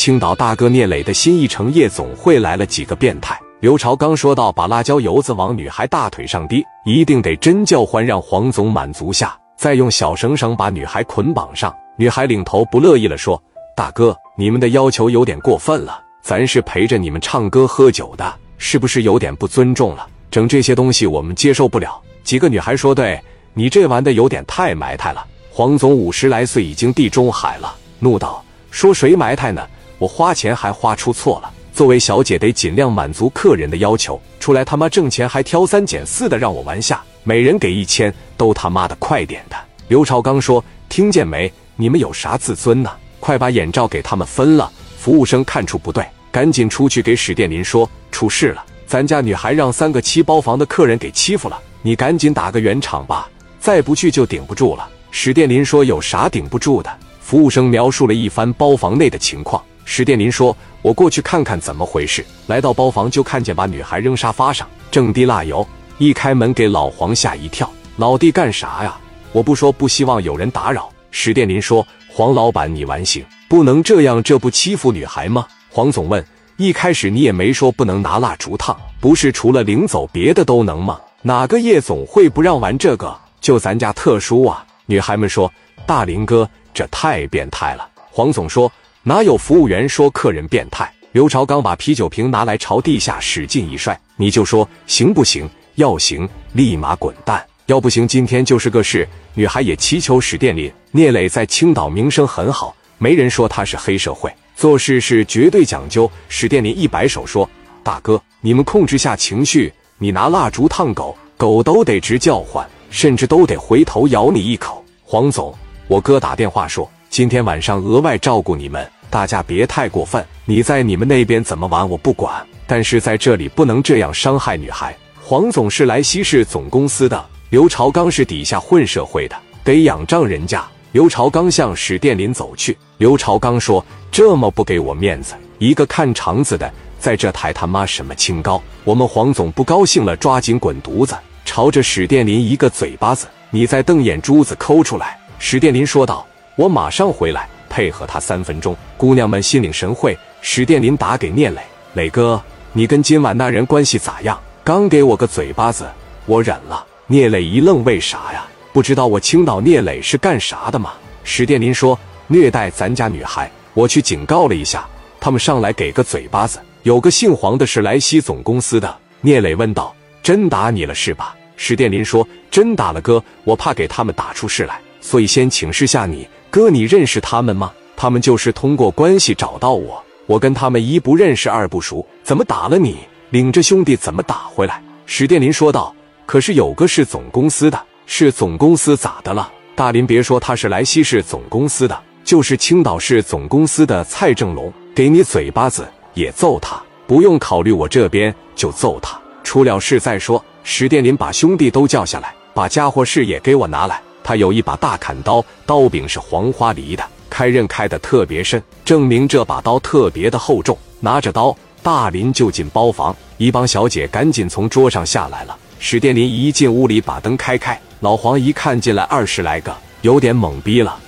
青岛大哥聂磊的新一城夜总会来了几个变态。刘朝刚说道：“把辣椒油子往女孩大腿上滴，一定得真叫唤，让黄总满足下，再用小绳绳把女孩捆绑上。”女孩领头不乐意了，说：“大哥，你们的要求有点过分了，咱是陪着你们唱歌喝酒的，是不是有点不尊重了？整这些东西我们接受不了。”几个女孩说：“对你这玩的有点太埋汰了。”黄总五十来岁，已经地中海了，怒道：“说谁埋汰呢？我花钱还花出错了。”作为小姐，得尽量满足客人的要求。出来他妈挣钱还挑三拣四的让我玩下，每人给一千，都他妈的快点的！刘朝刚说：“听见没？你们有啥自尊呢？快把眼罩给他们分了！”服务生看出不对，赶紧出去给史殿林说：“出事了，咱家女孩让三个七包房的客人给欺负了，你赶紧打个圆场吧，再不去就顶不住了。”史殿林说：“有啥顶不住的？”服务生描述了一番包房内的情况。史殿林说：“我过去看看怎么回事。”来到包房，就看见把女孩扔沙发上，正滴蜡油。一开门，给老黄吓一跳：“老弟，干啥呀？我不说不希望有人打扰。”史殿林说：“黄老板，你完行，不能这样，这不欺负女孩吗？”黄总问：“一开始你也没说不能拿蜡烛烫，不是除了领走别的都能吗？哪个夜总会不让玩这个？就咱家特殊啊！”女孩们说：“大林哥，这太变态了。”黄总说。哪有服务员说客人变态？刘朝刚把啤酒瓶拿来，朝地下使劲一摔。你就说行不行？要行，立马滚蛋；要不行，今天就是个事。女孩也祈求史殿林。聂磊在青岛名声很好，没人说他是黑社会，做事是绝对讲究。史殿林一摆手说：“大哥，你们控制下情绪。你拿蜡烛烫狗，狗都得直叫唤，甚至都得回头咬你一口。”黄总，我哥打电话说。今天晚上额外照顾你们，大家别太过分。你在你们那边怎么玩我不管，但是在这里不能这样伤害女孩。黄总是莱西市总公司的，刘朝刚是底下混社会的，得仰仗人家。刘朝刚向史殿林走去，刘朝刚说：“这么不给我面子，一个看场子的在这抬他妈什么清高？我们黄总不高兴了，抓紧滚犊子，朝着史殿林一个嘴巴子，你再瞪眼珠子抠出来。”史殿林说道。我马上回来，配合他三分钟。姑娘们心领神会。史殿林打给聂磊，磊哥，你跟今晚那人关系咋样？刚给我个嘴巴子，我忍了。聂磊一愣，为啥呀？不知道我青岛聂磊是干啥的吗？史殿林说虐待咱家女孩，我去警告了一下，他们上来给个嘴巴子。有个姓黄的是莱西总公司的。聂磊问道：“真打你了是吧？”史殿林说：“真打了，哥，我怕给他们打出事来，所以先请示下你。”哥，你认识他们吗？他们就是通过关系找到我，我跟他们一不认识，二不熟，怎么打了你？领着兄弟怎么打回来？史殿林说道。可是有个是总公司的，是总公司咋的了？大林别说他是莱西市总公司的，就是青岛市总公司的蔡正龙，给你嘴巴子也揍他，不用考虑我这边就揍他，出了事再说。史殿林把兄弟都叫下来，把家伙事也给我拿来。他有一把大砍刀，刀柄是黄花梨的，开刃开的特别深，证明这把刀特别的厚重。拿着刀，大林就进包房，一帮小姐赶紧从桌上下来了。史殿林一进屋里，把灯开开，老黄一看进来二十来个，有点懵逼了。